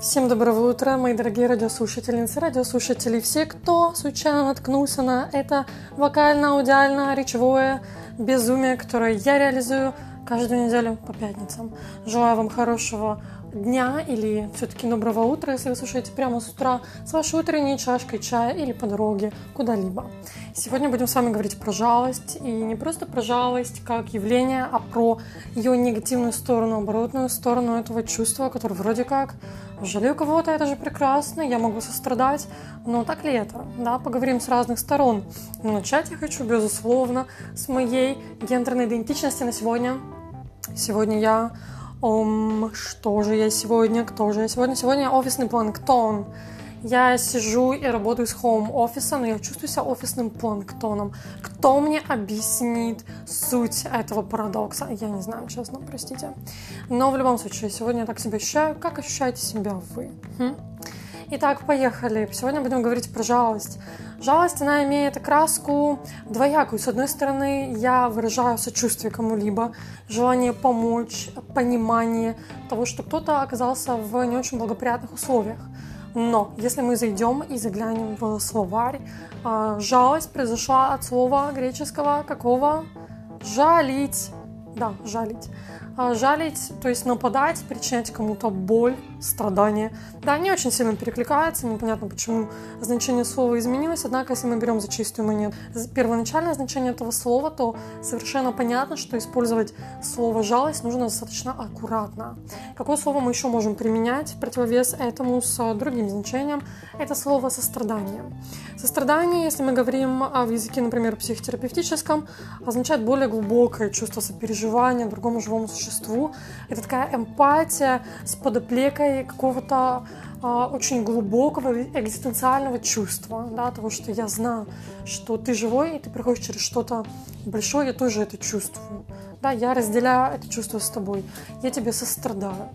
Всем доброго утра, мои дорогие радиослушательницы, радиослушатели, все, кто случайно наткнулся на это вокально-аудиально-речевое безумие, которое я реализую каждую неделю по пятницам. Желаю вам хорошего дня или все-таки доброго утра, если вы слушаете прямо с утра с вашей утренней чашкой чая или по дороге куда-либо. Сегодня будем с вами говорить про жалость, и не просто про жалость как явление, а про ее негативную сторону, оборотную сторону этого чувства, которое вроде как жалею кого-то, это же прекрасно, я могу сострадать, но так ли это? Да, поговорим с разных сторон. Но начать я хочу, безусловно, с моей гендерной идентичности на сегодня. Сегодня я Ом, что же я сегодня? Кто же я сегодня? Сегодня я офисный планктон. Я сижу и работаю с хоум-офиса, но я чувствую себя офисным планктоном. Кто мне объяснит суть этого парадокса? Я не знаю, честно, простите. Но в любом случае, сегодня я так себя ощущаю. Как ощущаете себя вы? Хм? Итак, поехали. Сегодня будем говорить про жалость. Жалость, она имеет окраску двоякую. С одной стороны, я выражаю сочувствие кому-либо, желание помочь, понимание того, что кто-то оказался в не очень благоприятных условиях. Но если мы зайдем и заглянем в словарь, а, жалость произошла от слова греческого какого? Жалить. Да, жалить. А, жалить, то есть нападать, причинять кому-то боль, страдания. Да, не очень сильно перекликается, непонятно, почему значение слова изменилось, однако, если мы берем за чистую монету первоначальное значение этого слова, то совершенно понятно, что использовать слово «жалость» нужно достаточно аккуратно. Какое слово мы еще можем применять в противовес этому с другим значением? Это слово «сострадание». Сострадание, если мы говорим в языке, например, психотерапевтическом, означает более глубокое чувство сопереживания другому живому существу. Это такая эмпатия с подоплекой какого-то а, очень глубокого экзистенциального чувства, да, того, что я знаю, что ты живой, и ты проходишь через что-то большое, я тоже это чувствую. Да, я разделяю это чувство с тобой, я тебе сострадаю.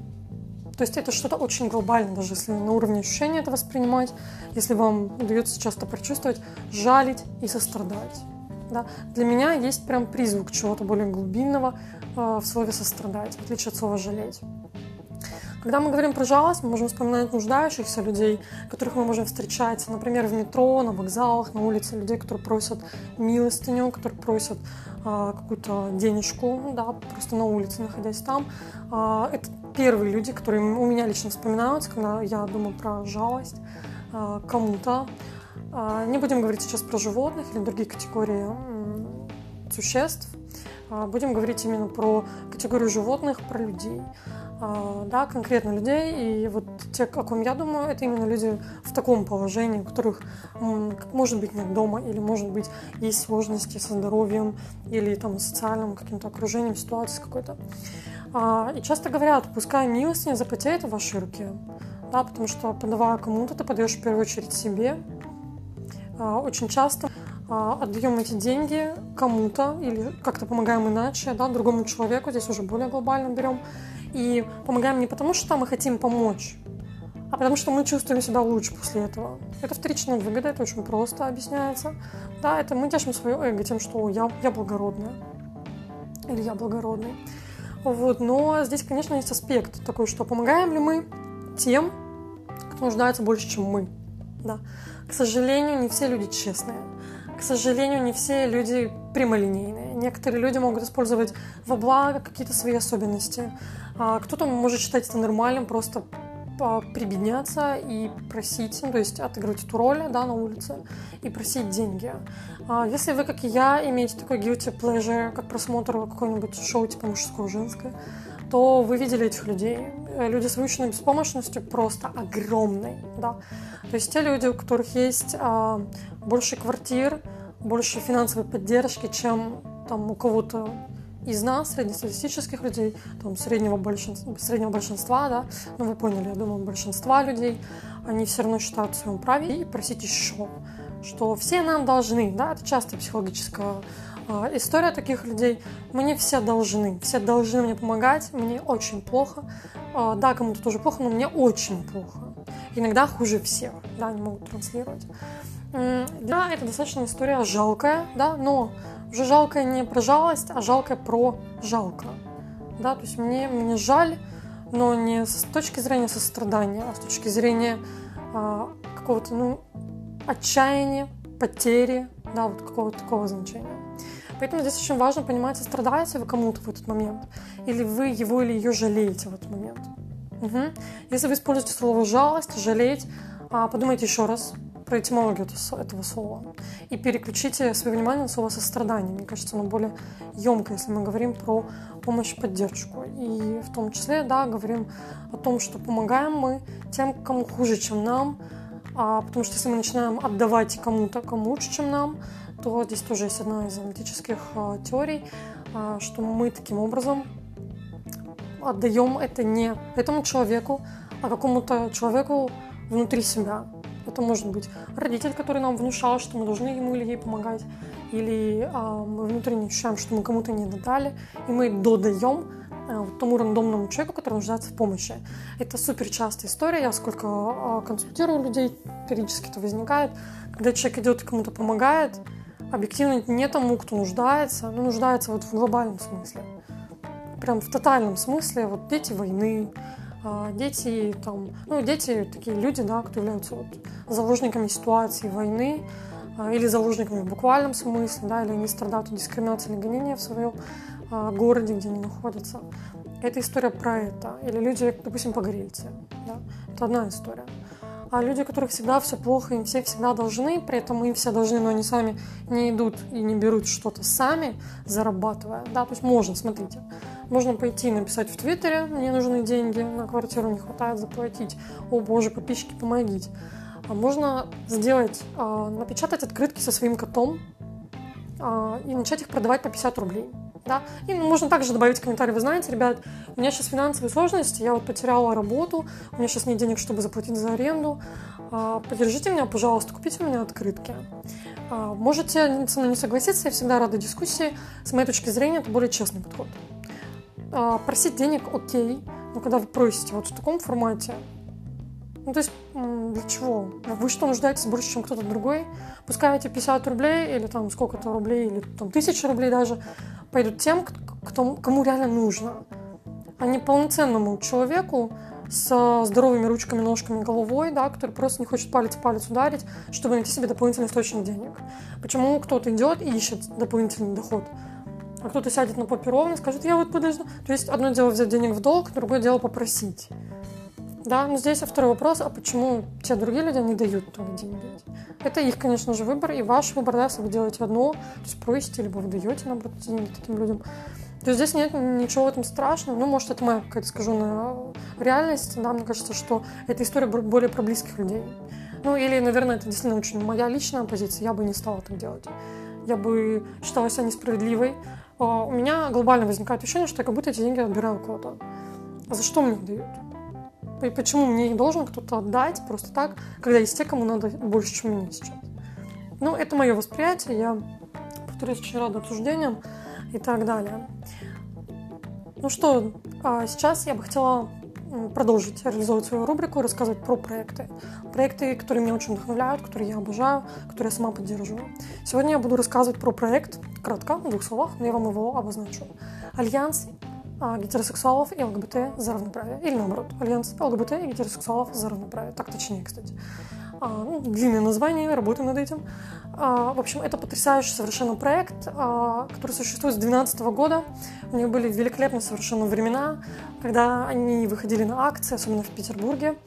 То есть это что-то очень глобальное, даже если на уровне ощущения это воспринимать, если вам удается часто прочувствовать, жалить и сострадать. Да? Для меня есть прям призвук чего-то более глубинного в слове «сострадать», в отличие от слова «жалеть». Когда мы говорим про жалость, мы можем вспоминать нуждающихся людей, которых мы можем встречать, например, в метро, на вокзалах, на улице, людей, которые просят милостыню, которые просят а, какую-то денежку, да, просто на улице, находясь там. А, это первые люди, которые у меня лично вспоминаются, когда я думаю про жалость а, кому-то. А, не будем говорить сейчас про животных или другие категории существ. А, будем говорить именно про категорию животных, про людей. А, да, конкретно людей. И вот те, о ком я думаю, это именно люди в таком положении, у которых, может быть, нет дома, или, может быть, есть сложности со здоровьем, или там социальным каким-то окружением, ситуацией какой-то. А, и часто говорят, пускай милость не запотеет в вашей руке, да, потому что подавая кому-то, ты подаешь в первую очередь себе. Очень часто отдаем эти деньги кому-то или как-то помогаем иначе, да, другому человеку, здесь уже более глобально берем, и помогаем не потому, что мы хотим помочь, а потому что мы чувствуем себя лучше после этого. Это вторичная выгода, это очень просто объясняется. Да, это мы тешим свое эго тем, что я, я благородная или я благородный. Вот, но здесь, конечно, есть аспект такой, что помогаем ли мы тем, кто нуждается больше, чем мы. Да. К сожалению, не все люди честные. К сожалению, не все люди прямолинейные. Некоторые люди могут использовать во благо какие-то свои особенности. А кто-то может считать это нормальным, просто прибедняться и просить, ну, то есть отыгрывать эту роль да, на улице и просить деньги. А если вы, как и я, имеете такой guilty pleasure, как просмотр какого-нибудь шоу типа мужское-женское, то вы видели этих людей. Люди с выученной беспомощностью просто огромные. Да? То есть те люди, у которых есть а, больше квартир, больше финансовой поддержки, чем там у кого-то из нас, среднестатистических людей, там, среднего, большинства, среднего большинства, да, ну вы поняли, я думаю, большинства людей, они все равно считают в своем праве и просить еще, что все нам должны, да, это часто психологическая э, история таких людей, мне все должны, все должны мне помогать, мне очень плохо, э, да, кому-то тоже плохо, но мне очень плохо, иногда хуже всех, да, они могут транслировать. Да, это достаточно история жалкая, да, но уже жалкая не про жалость, а жалкая про жалко. Да, то есть мне, мне жаль, но не с точки зрения сострадания, а с точки зрения а, какого-то, ну, отчаяния, потери, да, вот какого-то такого значения. Поэтому здесь очень важно понимать, страдаете вы кому-то в этот момент, или вы его или ее жалеете в этот момент. Угу. Если вы используете слово жалость, жалеть, а, подумайте еще раз про этимологию этого слова и переключите свое внимание на слово сострадание. Мне кажется, оно более емкое, если мы говорим про помощь, поддержку. И в том числе, да, говорим о том, что помогаем мы тем, кому хуже, чем нам, а, потому что если мы начинаем отдавать кому-то, кому лучше, чем нам, то здесь тоже есть одна из аналитических а, теорий, а, что мы таким образом отдаем это не этому человеку, а какому-то человеку внутри себя. Это может быть родитель, который нам внушал, что мы должны ему или ей помогать, или а, мы внутренне ощущаем, что мы кому-то не додали, и мы додаем а, тому рандомному человеку, который нуждается в помощи. Это супер частая история. Я сколько а, консультирую людей, периодически это возникает, когда человек идет и кому-то помогает, объективно не тому, кто нуждается, но нуждается вот в глобальном смысле. Прям в тотальном смысле. Вот дети войны, а, дети там, ну, дети такие люди, да, кто являются вот заложниками ситуации войны а, или заложниками в буквальном смысле, да, или они страдают от дискриминации или гонения в своем а, городе, где они находятся. Это история про это. Или люди, допустим, погорельцы. Да? Это одна история. А люди, у которых всегда все плохо, им все всегда должны, при этом им все должны, но они сами не идут и не берут что-то сами, зарабатывая. Да, то есть можно, смотрите, можно пойти написать в Твиттере, мне нужны деньги, на квартиру не хватает заплатить, о боже, подписчики, помогите. А можно сделать, а, напечатать открытки со своим котом а, и начать их продавать по 50 рублей да. И можно также добавить комментарий, вы знаете, ребят, у меня сейчас финансовые сложности, я вот потеряла работу, у меня сейчас нет денег, чтобы заплатить за аренду, а, поддержите меня, пожалуйста, купите у меня открытки. А, можете со мной не согласиться, я всегда рада дискуссии. С моей точки зрения, это более честный подход. А, просить денег окей, но когда вы просите вот в таком формате, ну, то есть, для чего? Вы что, нуждаетесь больше, чем кто-то другой? Пускай эти 50 рублей или там сколько-то рублей, или там тысячи рублей даже, пойдут тем, кто, кому реально нужно, а не полноценному человеку с здоровыми ручками, ножками, головой, да, который просто не хочет палец в палец ударить, чтобы найти себе дополнительный источник денег. Почему кто-то идет и ищет дополнительный доход, а кто-то сядет на попе ровно и скажет, я вот подожду. То есть одно дело взять денег в долг, другое дело попросить. Да, но здесь второй вопрос, а почему те другие люди не дают туда деньги? Это их, конечно же, выбор, и ваш выбор, да, если вы делаете одно, то есть просите, либо вы даете, наоборот, деньги таким людям. То есть здесь нет ничего в этом страшного. Ну, может, это моя какая-то, скажу, на реальность. Да, мне кажется, что эта история более про близких людей. Ну, или, наверное, это действительно очень моя личная позиция. Я бы не стала так делать. Я бы считала себя несправедливой. А, у меня глобально возникает ощущение, что я как будто эти деньги отбираю у кого-то. За что мне дают? И почему мне их должен кто-то отдать просто так, когда есть те, кому надо больше, чем мне сейчас? Ну, это мое восприятие, я, повторюсь, очень рада обсуждениям и так далее. Ну что, а сейчас я бы хотела продолжить реализовывать свою рубрику, рассказывать про проекты. Проекты, которые меня очень вдохновляют, которые я обожаю, которые я сама поддерживаю. Сегодня я буду рассказывать про проект, кратко, в двух словах, но я вам его обозначу. Альянс гетеросексуалов и ЛГБТ за равноправие. Или наоборот, альянс ЛГБТ и гетеросексуалов за равноправие. Так точнее, кстати. А, ну, длинное название, работаю над этим. А, в общем, это потрясающий совершенно проект, а, который существует с 2012 года. У них были великолепные совершенно времена, когда они выходили на акции, особенно в Петербурге.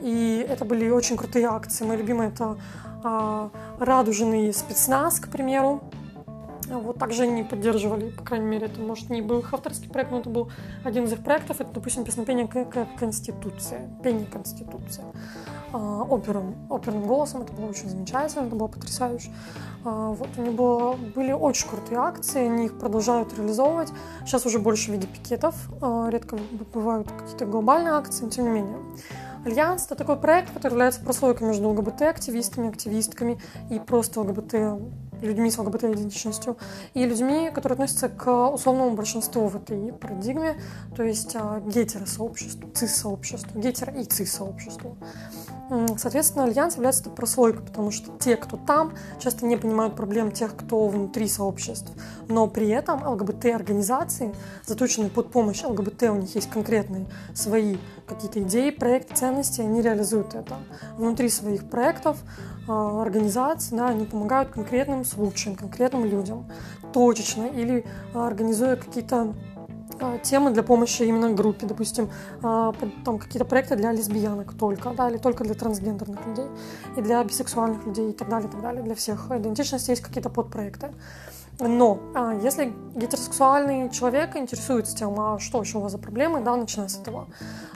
И это были очень крутые акции. Мои любимые это а, радужный спецназ, к примеру, вот также они поддерживали, по крайней мере, это, может, не был их авторский проект, но это был один из их проектов. Это, допустим, песнопение к Конституции, пение Конституции а, опером, оперным голосом. Это было очень замечательно, это было потрясающе. А, вот у было, были очень крутые акции, они их продолжают реализовывать. Сейчас уже больше в виде пикетов, а, редко бывают какие-то глобальные акции, но тем не менее. Альянс — это такой проект, который является прослойкой между ЛГБТ-активистами, активистками и просто ЛГБТ людьми с ЛГБТ-идентичностью и людьми, которые относятся к условному большинству в этой парадигме, то есть а, гетеросообществу, цис-сообществу, гетер- и цис-сообществу. Соответственно, альянс является прослойкой, потому что те, кто там, часто не понимают проблем тех, кто внутри сообществ. Но при этом ЛГБТ-организации, заточенные под помощь ЛГБТ, у них есть конкретные свои какие-то идеи, проекты, ценности, они реализуют это. Внутри своих проектов, а, организаций, да, они помогают конкретным случаям, конкретным людям, точечно, или а, организуя какие-то а, темы для помощи именно группе, допустим, там какие-то проекты для лесбиянок только, да, или только для трансгендерных людей, и для бисексуальных людей, и так далее, и так далее. Для всех идентичностей есть какие-то подпроекты. Но а, если гетеросексуальный человек интересуется тем, а что еще у вас за проблемы, да, начиная с этого.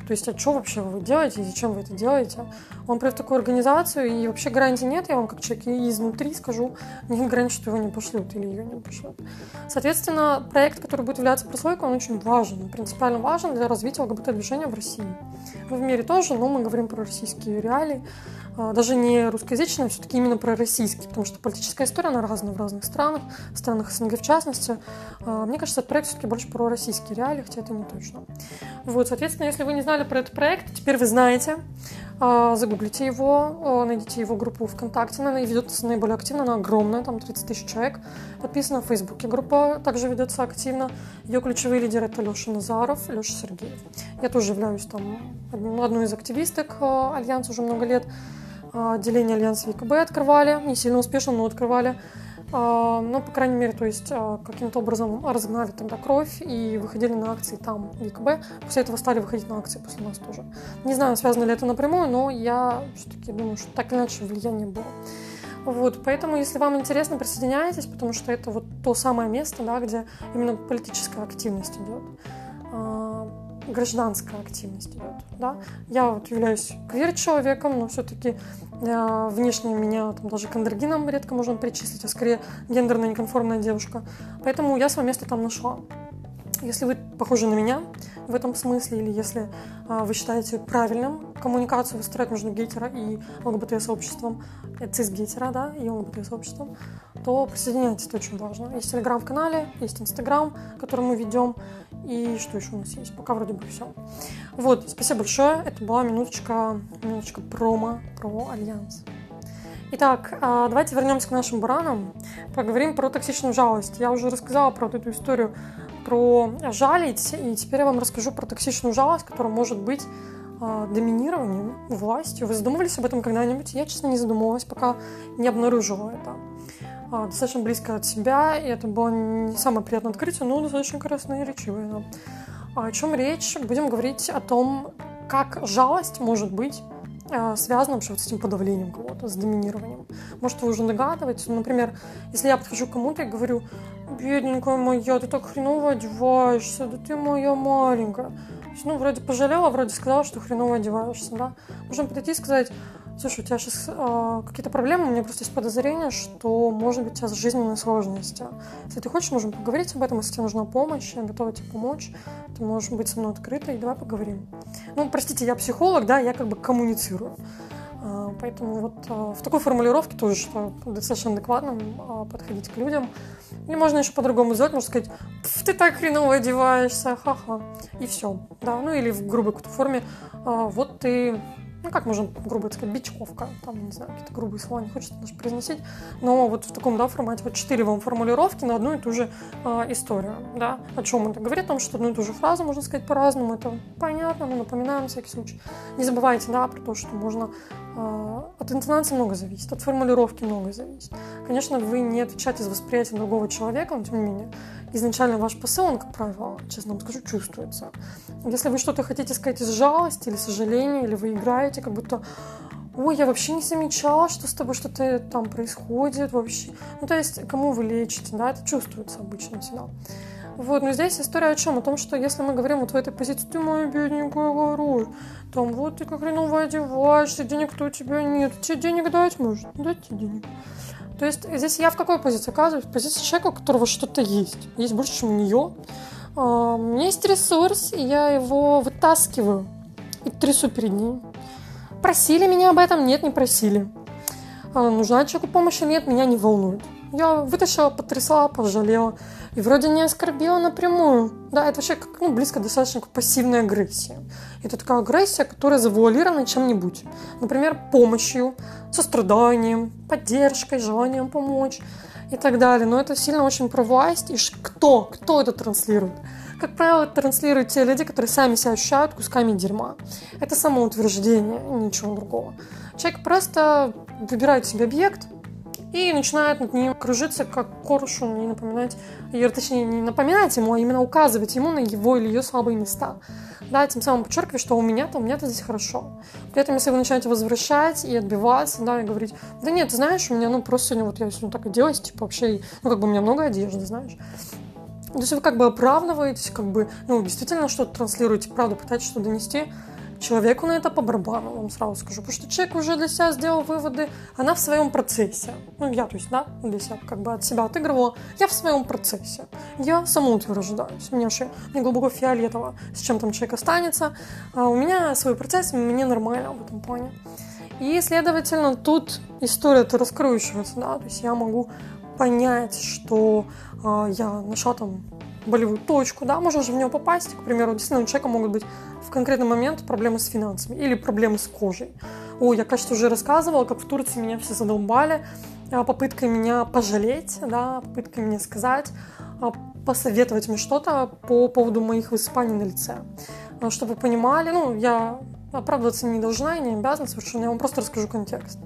То есть, а что вообще вы делаете и зачем вы это делаете? Он придет в такую организацию, и вообще гарантии нет, я вам как человек изнутри скажу, нет гарантии, что его не пошлют или ее не пошлют. Соответственно, проект, который будет являться прослойкой, он очень важен, принципиально важен для развития ЛГБТ-движения в России. Ну, в мире тоже, но мы говорим про российские реалии. А, даже не русскоязычная, а все-таки именно про российский, потому что политическая история, она разная в разных странах, в странах СНГ в частности. А, мне кажется, этот проект все-таки больше про российские реалии, хотя это не точно. Вот, соответственно, если вы не знали про этот проект, теперь вы знаете. А, загуглите его, найдите его группу ВКонтакте, она ведется наиболее активно, она огромная, там 30 тысяч человек. Подписана в Фейсбуке группа, также ведется активно. Ее ключевые лидеры это Леша Назаров, Леша Сергеев. Я тоже являюсь там одной из активисток Альянса уже много лет. А, отделение Альянса ВКБ открывали, не сильно успешно, но открывали. А, но, по крайней мере, то есть а, каким-то образом разогнали тогда кровь и выходили на акции там, в ВКБ. После этого стали выходить на акции после нас тоже. Не знаю, связано ли это напрямую, но я все-таки думаю, что так или иначе влияние было. Вот, поэтому, если вам интересно, присоединяйтесь, потому что это вот то самое место, да, где именно политическая активность идет гражданская активность идет. Да? Я вот являюсь квир-человеком, но все-таки э, внешне меня там, даже к андрогинам редко можно причислить, а скорее гендерно неконформная девушка. Поэтому я свое место там нашла. Если вы похожи на меня в этом смысле, или если а, вы считаете правильным коммуникацию выстраивать между гетеро и ЛГБТ-сообществом, э, цис-гетера, да, и ЛГБТ-сообществом, то присоединяйтесь, это очень важно. Есть телеграм в канале, есть инстаграм, который мы ведем, и что еще у нас есть? Пока вроде бы все. Вот, спасибо большое. Это была минуточка, минуточка промо про Альянс. Итак, а, давайте вернемся к нашим баранам. Поговорим про токсичную жалость. Я уже рассказала про эту историю про жалить, и теперь я вам расскажу про токсичную жалость, которая может быть а, доминированием, властью. Вы задумывались об этом когда-нибудь? Я, честно, не задумывалась, пока не обнаружила это. А, достаточно близко от себя, и это было не самое приятное открытие, но достаточно красноречивое. Да. А о чем речь? Будем говорить о том, как жалость может быть связана вообще вот с этим подавлением кого-то, с доминированием. Может, вы уже догадываетесь. Ну, например, если я подхожу к кому-то и говорю, бедненькая моя, ты так хреново одеваешься, да ты моя маленькая. Ну, вроде пожалела, вроде сказала, что хреново одеваешься, да. Можно подойти и сказать, Слушай, у тебя сейчас э, какие-то проблемы, у меня просто есть подозрение, что, может быть, у тебя жизненные сложности. Если ты хочешь, можем поговорить об этом, если тебе нужна помощь, я готова тебе помочь, ты можешь быть со мной открытой, давай поговорим. Ну, простите, я психолог, да, я как бы коммуницирую. Э, поэтому вот э, в такой формулировке тоже, что достаточно адекватно э, подходить к людям. Или можно еще по-другому сделать, можно сказать, ты так хреново одеваешься, ха-ха, и все. Да, ну или в грубой какой-то форме, э, вот ты ну, как можно грубо сказать, бичевка, там, не знаю, какие-то грубые слова не хочется даже произносить, но вот в таком, да, формате, вот четыре вам формулировки на одну и ту же э, историю, да, о чем это говорит, о том, что одну и ту же фразу можно сказать по-разному, это понятно, но напоминаем на всякий случай. Не забывайте, да, про то, что можно от интонации много зависит, от формулировки много зависит. Конечно, вы не отвечаете за восприятие другого человека, но тем не менее, изначально ваш посыл, он, как правило, честно вам скажу, чувствуется. Если вы что-то хотите сказать из жалости или сожаления, или вы играете, как будто ой, я вообще не замечала, что с тобой что-то там происходит вообще. Ну, то есть, кому вы лечите, да, это чувствуется обычно всегда. Вот, но здесь история о чем? О том, что если мы говорим вот в этой позиции, ты моя бедненькая горой, там вот ты как хреново одеваешься, денег-то у тебя нет, тебе денег дать может? Дать тебе денег. То есть здесь я в какой позиции оказываюсь? В позиции человека, у которого что-то есть. Есть больше, чем у нее. А, у меня есть ресурс, и я его вытаскиваю и трясу перед ней. Просили меня об этом? Нет, не просили. А, нужна человеку помощь? Нет, меня не волнует. Я вытащила, потрясла, пожалела. и вроде не оскорбила напрямую. Да, это вообще как, ну, близко достаточно к пассивной агрессии. Это такая агрессия, которая завуалирована чем-нибудь. Например, помощью, состраданием, поддержкой, желанием помочь и так далее. Но это сильно очень про власть. И кто? Кто это транслирует? Как правило, это транслируют те люди, которые сами себя ощущают кусками дерьма. Это самоутверждение, ничего другого. Человек просто выбирает себе объект, и начинает над ним кружиться, как коршун, и напоминать, или, точнее, не напоминать ему, а именно указывать ему на его или ее слабые места. Да, тем самым подчеркивая, что у меня-то, у меня-то здесь хорошо. При этом, если вы начинаете возвращать и отбиваться, да, и говорить, да нет, знаешь, у меня, ну, просто сегодня вот я сегодня так оделась, типа, вообще, ну, как бы у меня много одежды, знаешь. То есть вы как бы оправдываетесь, как бы, ну, действительно что-то транслируете, правду пытаетесь что-то донести, Человеку на это по барабану, вам сразу скажу. Потому что человек уже для себя сделал выводы, она в своем процессе. Ну, я, то есть, да, для себя как бы от себя отыгрывала. Я в своем процессе. Я самоутверждаюсь. Мне вообще, мне глубоко фиолетово, с чем там человек останется. А у меня свой процесс, мне нормально в этом плане. И, следовательно, тут история-то раскручивается, да, то есть я могу понять, что э, я нашла там болевую точку, да, можно же в нее попасть, к примеру, действительно у человека могут быть в конкретный момент проблемы с финансами или проблемы с кожей. Ой, я, кажется, уже рассказывала, как в Турции меня все задолбали а, попыткой меня пожалеть, да, попыткой мне сказать, а, посоветовать мне что-то по поводу моих высыпаний на лице. А, чтобы вы понимали, ну, я оправдываться не должна и не обязана совершенно, я вам просто расскажу контекст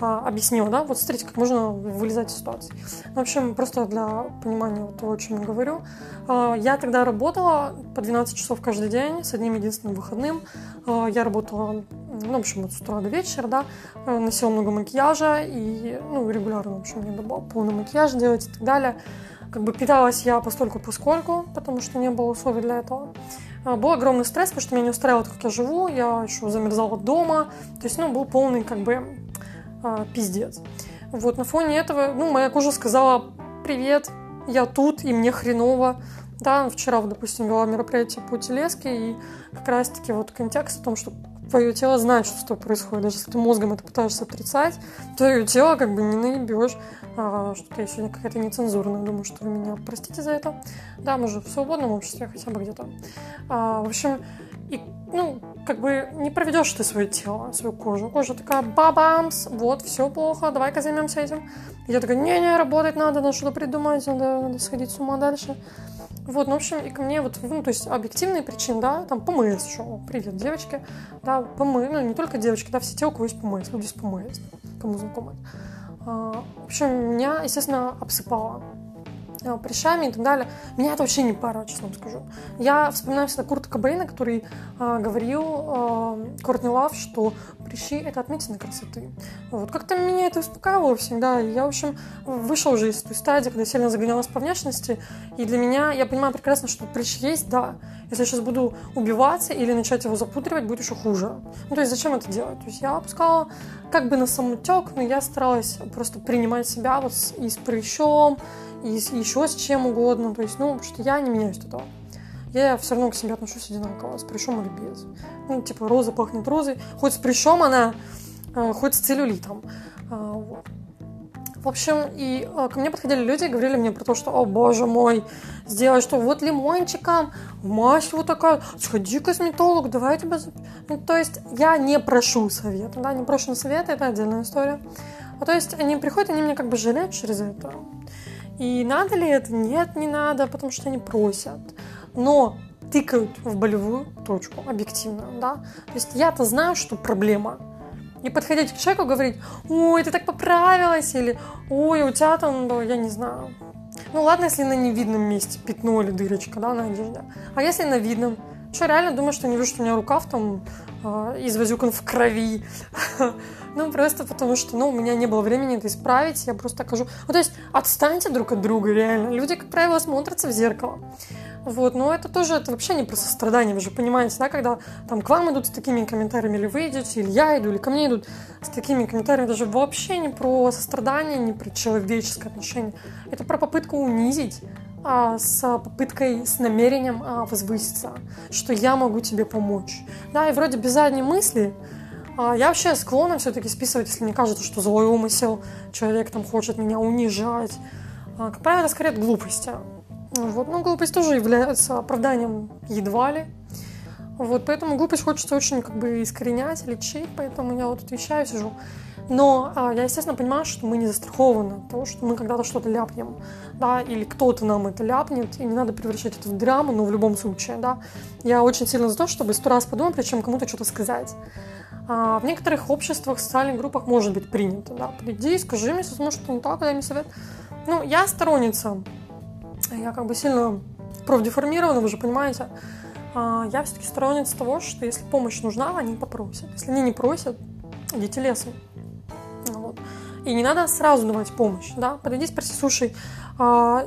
а, объяснила, да, вот смотрите, как можно вылезать из ситуации. В общем, просто для понимания того, о чем я говорю. А, я тогда работала по 12 часов каждый день с одним единственным выходным. А, я работала, ну, в общем, вот с утра до вечера, да, носила много макияжа и, ну, регулярно, в общем, мне надо было полный макияж делать и так далее. Как бы питалась я постольку поскольку, потому что не было условий для этого. Был огромный стресс, потому что меня не устраивало, как я живу, я еще замерзала дома. То есть, ну, был полный, как бы, а, пиздец. Вот на фоне этого, ну, моя кожа сказала, привет, я тут, и мне хреново. Да, вчера, допустим, вела мероприятие по телеске, и как раз-таки вот контекст о том, что твое тело знает, что с происходит. Даже если ты мозгом это пытаешься отрицать, твое тело как бы не наебешь. А, что-то сегодня какая-то нецензурная. Думаю, что вы меня простите за это. Да, мы же в свободном обществе хотя бы где-то. А, в общем, и, ну, как бы не проведешь ты свое тело, свою кожу. Кожа такая, бабамс, вот, все плохо, давай-ка займемся этим. Я такая, не-не, работать надо, надо что-то придумать, надо, надо сходить с ума дальше. Вот, ну, в общем, и ко мне вот, ну, то есть объективные причины, да, там ПМС еще, привет, девочки, да, ПМС, ну, не только девочки, да, все те, у кого есть ПМС, люди с ПМС, кому знакомы. А, в общем, меня, естественно, обсыпало Э, прыщами и так далее. Меня это вообще не пара, честно вам скажу. Я вспоминаю всегда Курта Кобейна, который э, говорил э, Кортни Лав, что прыщи — это отметины красоты. Вот. Как-то меня это успокаивало всегда. Я, в общем, вышел уже из той стадии, когда сильно загонялась по внешности. И для меня, я понимаю прекрасно, что прыщ есть, да. Если я сейчас буду убиваться или начать его запутривать, будет еще хуже. Ну, то есть зачем это делать? То есть я опускала как бы на самотек, но я старалась просто принимать себя вот и с прыщом, и еще с чем угодно. То есть, ну, что я не меняюсь от. Я все равно к себе отношусь одинаково, с прыщом или без. Ну, типа, роза пахнет розой. Хоть с прыщом она, э, хоть с целлюлитом. А, вот. В общем, и э, ко мне подходили люди и говорили мне про то, что, о боже мой, сделай что, вот лимончиком, мазь вот такая, сходи к косметологу, давай я тебя... Ну, то есть я не прошу совета, да, не прошу на совета, это отдельная история. А то есть они приходят, они меня как бы жалеют через это. И надо ли это? Нет, не надо, потому что они просят. Но тыкают в болевую точку, объективно, да. То есть я-то знаю, что проблема. Не подходить к человеку говорить, ой, ты так поправилась, или ой, у тебя там, я не знаю. Ну ладно, если на невидном месте пятно или дырочка, да, на одежде. А если на видном? Что, реально думаю, что не вижу, что у меня рукав там э, извозюкан в крови. Ну, просто потому что, ну, у меня не было времени это исправить, я просто так кажу. Ну, то есть, отстаньте друг от друга, реально. Люди, как правило, смотрятся в зеркало. Вот, но это тоже, это вообще не про сострадание, вы же понимаете, да, когда там к вам идут с такими комментариями, или вы идете, или я иду, или ко мне идут с такими комментариями, даже вообще не про сострадание, не про человеческое отношение. Это про попытку унизить, а, с попыткой, с намерением а, возвыситься, что я могу тебе помочь. Да, и вроде без задней мысли, а, я вообще склонна все-таки списывать, если мне кажется, что злой умысел, человек там хочет меня унижать. А, как правило, скорее от глупости. Вот. Но глупость тоже является оправданием едва ли. Вот, поэтому глупость хочется очень как бы искоренять, лечить, поэтому я вот отвечаю, сижу. Но а, я, естественно, понимаю, что мы не застрахованы от того, что мы когда-то что-то ляпнем, да, или кто-то нам это ляпнет, и не надо превращать это в драму, но в любом случае, да. Я очень сильно за то, чтобы сто раз подумать, прежде чем кому-то что-то сказать. А, в некоторых обществах, социальных группах может быть принято, да, приди, скажи мне, если может, что не так, дай мне совет. Ну, я сторонница, я как бы сильно профдеформирована, вы же понимаете, а, я все-таки сторонница того, что если помощь нужна, они попросят. Если они не просят, идите лесом. И не надо сразу давать помощь, да. Подойди, спроси, слушай, а,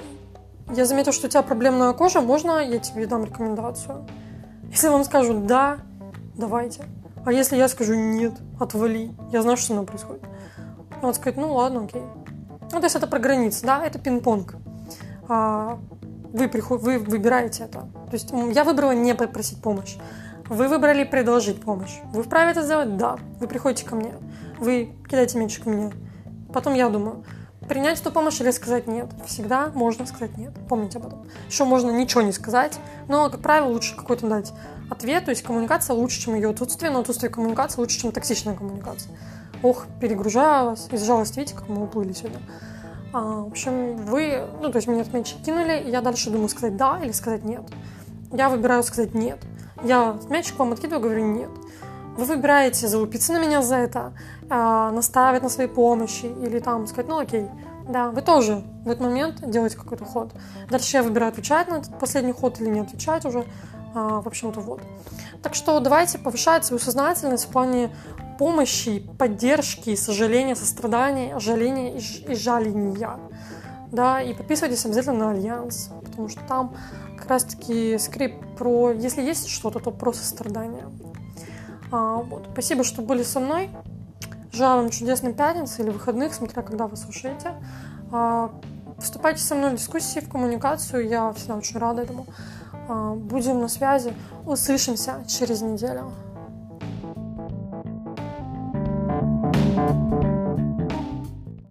я заметил, что у тебя проблемная кожа, можно я тебе дам рекомендацию? Если вам скажут «да», давайте. А если я скажу «нет», отвали, я знаю, что со мной происходит. Вот сказать «ну ладно, окей». Ну, то есть это про границы, да, это пинг-понг. А, вы, приход... вы выбираете это. То есть я выбрала не попросить помощь. Вы выбрали предложить помощь. Вы вправе это сделать? Да. Вы приходите ко мне. Вы кидаете мячик мне. Потом я думаю, принять эту помощь или сказать нет. Всегда можно сказать нет. Помните об этом. Еще можно ничего не сказать, но, как правило, лучше какой-то дать ответ. То есть коммуникация лучше, чем ее отсутствие, но отсутствие коммуникации лучше, чем токсичная коммуникация. Ох, перегружаю вас. Из жалости, видите, как мы уплыли сегодня. А, в общем, вы, ну, то есть меня мячик кинули, и я дальше думаю, сказать да или сказать нет. Я выбираю сказать нет. Я мячик вам откидываю, говорю нет. Вы выбираете залупиться на меня за это, э, наставить на своей помощи или там сказать, ну окей, да, вы тоже в этот момент делаете какой-то ход. Дальше я выбираю, отвечать на этот последний ход или не отвечать уже. А, в общем-то, вот. Так что давайте повышать свою сознательность в плане помощи, поддержки, сожаления, сострадания, жаления и, и жаления. Да, и подписывайтесь обязательно на Альянс, потому что там как раз-таки скрипт про, если есть что-то, то про сострадание. А, вот. Спасибо, что были со мной. Желаю вам чудесной пятницы или выходных, смотря когда вы слушаете. А, вступайте со мной в дискуссии, в коммуникацию. Я всегда очень рада этому. А, будем на связи. Услышимся через неделю.